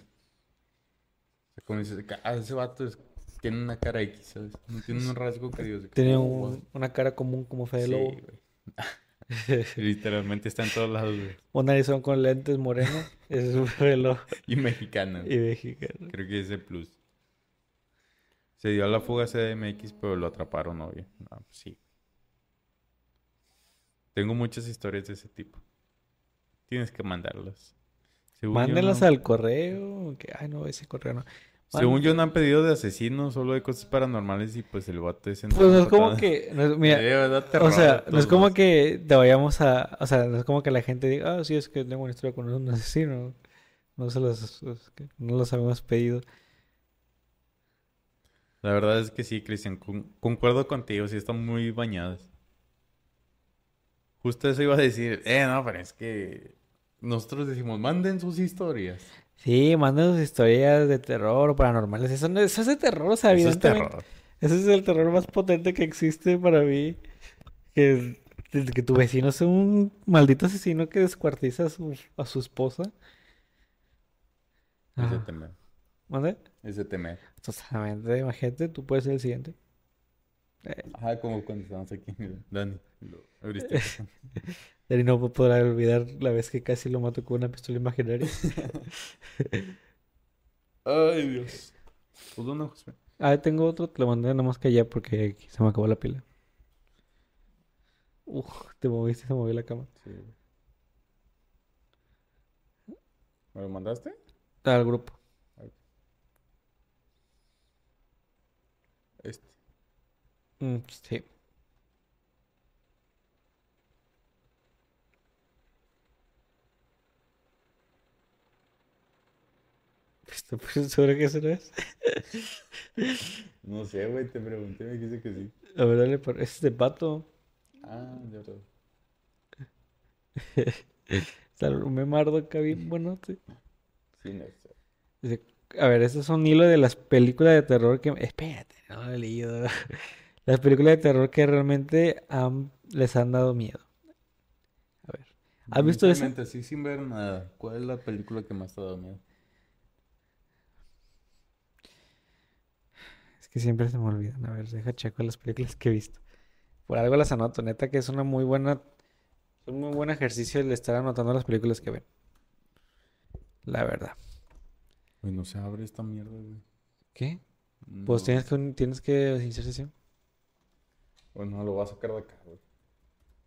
Como dices, ah, ese vato es- tiene una cara X, ¿sabes? No tiene un rasgo que Dios. Tiene un- wow. una cara común como Fede Sí, Lobo. güey. Literalmente está en todos lados, güey. Un narizón con lentes moreno. Ese es un Fede Lobo. Y mexicana. Y mexicano. Creo que es el plus. Se dio a la fuga CDMX, pero lo atraparon, obvio. No, pues sí. Tengo muchas historias de ese tipo. Tienes que mandarlas. Mándenlas no- al correo. Que, ay, no, ese correo no. Según yo no han pedido de asesinos, solo de cosas paranormales y pues el vato ese Pues no es como que. no es- mira, o sea, no es como que te vayamos a. O sea, no es como que la gente diga, ah, sí, es que tengo una historia con un asesino. No se los, no los habíamos pedido. La verdad es que sí, Cristian, con- concuerdo contigo, sí están muy bañadas. Justo eso iba a decir, eh, no, pero es que nosotros decimos, manden sus historias. Sí, manden sus historias de terror o paranormales. Eso, no, eso es de terror, o sea, Eso es terror. Ese es el terror más potente que existe para mí. Que, tu vecino sea un maldito asesino que descuartiza a su, a su esposa. Ese Ah, temer, ¿mande? ese temer. Totalmente, imagínate, tú puedes ser el siguiente. Ajá, como cuando estábamos aquí, Dani. lo abriste. Dani no podrá olvidar la vez que casi lo mató con una pistola imaginaria. Ay, Dios. Pues uno, José. Ah, tengo otro, te lo mandé nada más que allá porque se me acabó la pila. Uf, te moviste, se movió la cama. Sí. ¿Me lo mandaste? Al grupo. Este. Mm, sí. ¿Estoy pues, seguro que eso no es? No sé, güey, te pregunté, me dijiste que sí. A ver, dale por... Ese es de pato. Ah, de verdad. Está un memardo acá bien bueno. sí. Sí, no sé. Dice, A ver, estos son hilo de las películas de terror que... Espérate, no lo he leído. Las películas de terror que realmente han- les han dado miedo. A ver. ¿Has visto esa? Sinceramente, así sin ver nada. ¿Cuál es la película que más te ha dado miedo? Es que siempre se me olvidan. A ver, deja checo las películas que he visto. Por algo las anoto. Neta que es una muy buena... Es un muy buen ejercicio el estar anotando las películas que ven. La verdad. Güey, no se abre esta mierda, güey. ¿Qué? Pues tienes que, tienes que iniciar sesión. Pues no, lo voy a sacar de acá, güey.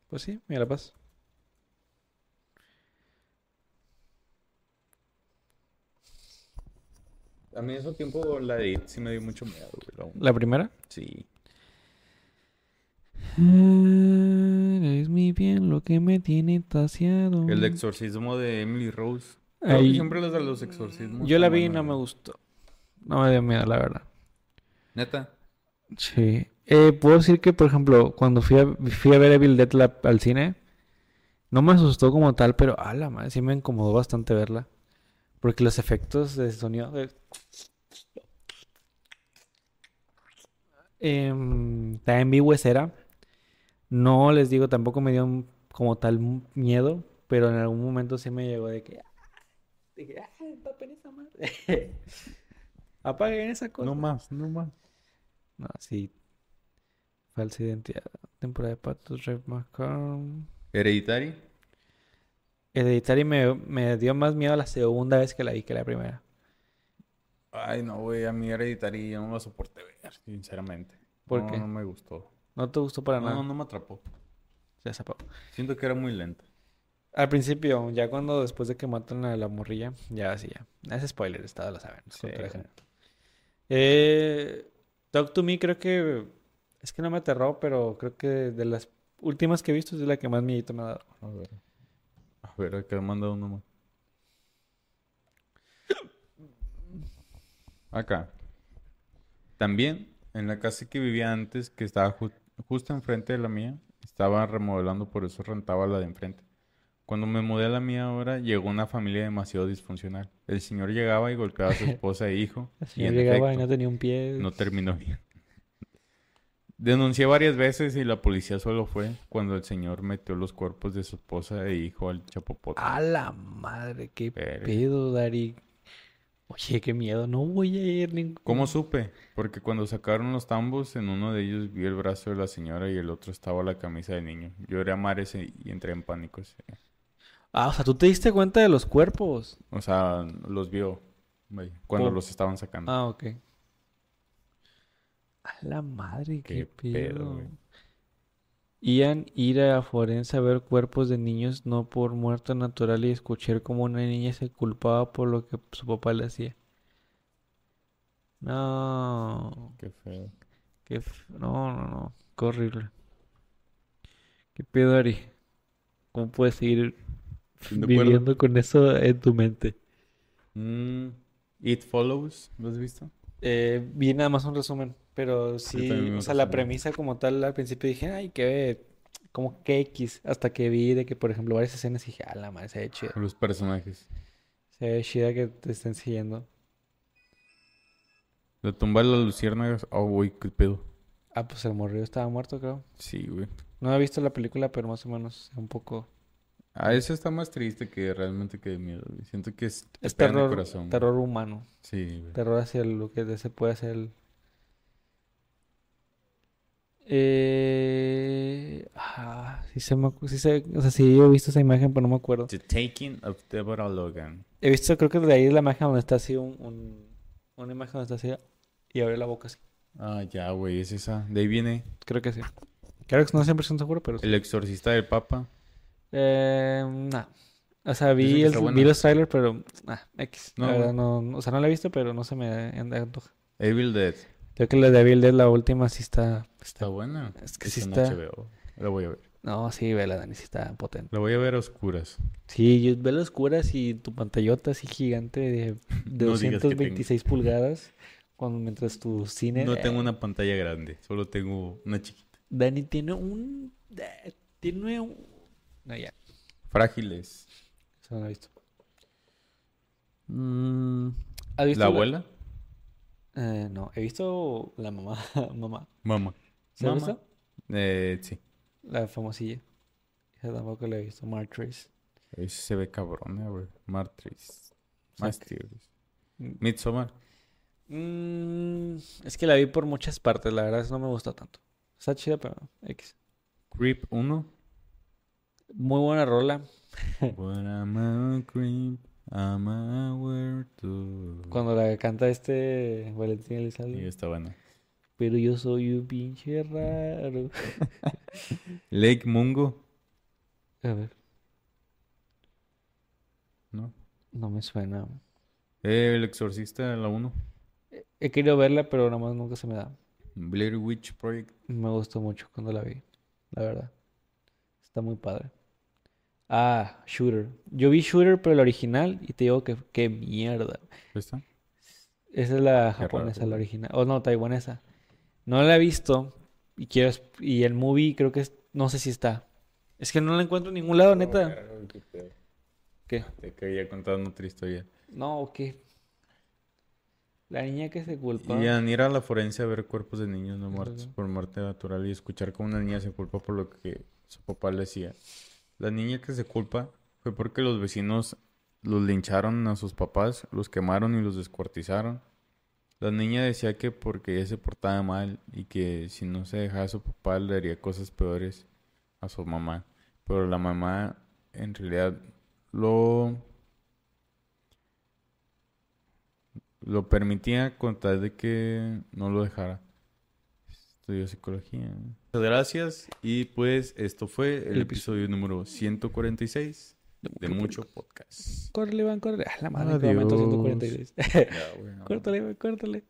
Pues sí, mira la paz. A mí en ese tiempo la de It sí me dio mucho miedo, güey. la uno. ¿La primera? Sí. Es mi bien lo que me tiene taciado. El exorcismo de Emily Rose. Ahí- siempre los de los exorcismos. Yo la vi y no me gustó. No me dio miedo, la verdad. Neta. Sí. Eh, puedo decir que, por ejemplo, cuando fui a, fui a ver Evil Dead la- al cine, no me asustó como tal, pero a la madre, sí me incomodó bastante verla. Porque los efectos de sonido de... Em, también vi Huesera. No les digo, tampoco me dio un- como tal miedo, pero en algún momento sí me llegó de que... "Ah", Dije, ah, tapen esa madre. Apaguen esa cosa. No más, no más. No, sí. Falsa identidad. Temporada de patos, Red McCarm. Hereditary. Hereditary me, me dio más miedo la segunda vez que la vi que la primera. Ay, no, güey. A mí Hereditary yo no la soporté ver, sinceramente. ¿Por no, qué? No me gustó. ¿No te gustó para No, nada? no me atrapó. Ya se apagó. Siento que era muy lenta. Al principio, ya cuando después de que matan a la morrilla, ya así ya. Es spoiler, estado lo saben. Sí. Eh, Talk to Me creo que... Es que no me aterró, pero creo que de las últimas que he visto es la que más miedito me ha dado. A ver. A ver, acá manda uno más. Acá. También, en la casa que vivía antes, que estaba ju- justo enfrente de la mía, estaba remodelando, por eso rentaba la de enfrente. Cuando me mudé a la mía ahora, llegó una familia demasiado disfuncional. El señor llegaba y golpeaba a su esposa e hijo. El y señor en llegaba y no tenía un pie. no terminó bien. Denuncié varias veces y la policía solo fue cuando el señor metió los cuerpos de su esposa e hijo al chapopote. A la madre, qué pedo, Dari. Oye, qué miedo, no voy a ir ningún... ¿Cómo supe? Porque cuando sacaron los tambos, en uno de ellos vi el brazo de la señora y el otro estaba la camisa del niño. Lloré a mares y y entré en pánico. sí. Ah, o sea, tú te diste cuenta de los cuerpos. O sea, los vio cuando ¿Cómo? los estaban sacando. Ah, ok. A la madre, qué, Qué pedo. Ian ir a forense a ver cuerpos de niños no por muerte natural y escuchar cómo una niña se culpaba por lo que su papá le hacía. No, Qué feo. qué no, no, no, qué horrible. ¿Qué pedo, Ari? ¿Cómo puedes seguir acuerdo. viviendo con eso en tu mente? Mm, It Follows, ¿lo has visto? Eh, vi nada más un resumen, pero sí, o sea, la premisa como tal, al principio dije, ay, qué, como que X, hasta que vi de que, por ejemplo, varias escenas y dije, ah, la madre, se ve chida, Los personajes. se ve chida que te estén siguiendo. La tumba de las luciérnagas. Oh, güey, qué pedo. Ah, pues el morrillo estaba muerto, creo. Sí, güey. No he visto la película, pero más o menos un poco... Ah, eso está más triste que realmente que de miedo. Siento que es, Es terror, corazón. terror humano, Sí, güey. terror hacia lo que se puede hacer el... Eh... Ah, sí se me... Sí se... O sea, sí he visto esa imagen, pero no me acuerdo. The Taking of Deborah Logan. He visto, creo que de ahí es la imagen donde está así un, un- una imagen donde está así y abre la boca así. Ah, ya, güey, es esa. De ahí viene Creo que sí. Creo que no siempre estoy seguro, pero sí. El Exorcista del Papa. Eh, nah. O sea, vi, el- vi los trailers, pero ah, X. No, la verdad, güey. no, no- o sea, no la he visto, pero no se me antoja. Evil Dead. Creo que la de Evil Dead, la última, sí está, Está buena. Es que sí Está HBO. La voy a ver. No, sí, vela, Dani, sí está potente. La voy a ver a oscuras. Sí, yo veo las oscuras y tu pantallota así gigante de, de No digas que 226 pulgadas. Cuando, mientras tu cine... No tengo eh, una pantalla grande, solo tengo una chiquita. Dani tiene un... eh, Tiene un... No, ya. Frágiles. Eso no lo he visto. Mm, ¿Has visto ¿La abuela? Eh, no, he visto la mamá. mamá. Mamá. ¿Se ha Mamá. visto? Eh, sí. La famosilla. Esa tampoco la he visto. Martyrs. Ese se ve cabrona, güey. Martris. sea, Masters. Mm. Midsommar. Mm, es que la vi por muchas partes. La verdad es que no me gustó tanto. Está chida, pero X. Creep 1. Muy buena rola. When I'm a creep, I'm aware to... Cuando la canta este Valentín Elizalde. Sí, está buena. Pero yo soy un pinche raro. Lake Mungo. A ver, ¿No? no me suena. Eh, El Exorcista, la 1. He querido verla, pero nada más nunca se me da. Blair Witch Project. Me gustó mucho cuando la vi, la verdad. Está muy padre. Ah, Shooter. Yo vi Shooter, pero el original, y te digo que qué mierda. ¿Esta? Esa es la japonesa, la original. O no, taiwanesa. No la he visto. Y quiero y el movie creo que es, no sé si está. Es que no la encuentro en ningún lado, neta. ¿Qué? Te quería contar otra historia. No, ¿qué? La niña que se culpa. Y ir a la forense a ver cuerpos de niños no muertos por muerte natural y escuchar cómo una niña se culpa por lo que su papá le hacía. La niña que se culpa fue porque los vecinos los lincharon a sus papás, los quemaron y los descuartizaron. La niña decía que porque ella se portaba mal y que si no se dejaba a su papá le haría cosas peores a su mamá. Pero la mamá en realidad lo lo permitía con tal de que no lo dejara. Estudió psicología. Muchas gracias. Y pues esto fue el El episodio número 146 de Mucho Podcast. Córrele, Iván, córrele. Ah, la madre, que momento Adiós. 146. Ya, güey, no. Córtale, Iván, córtale.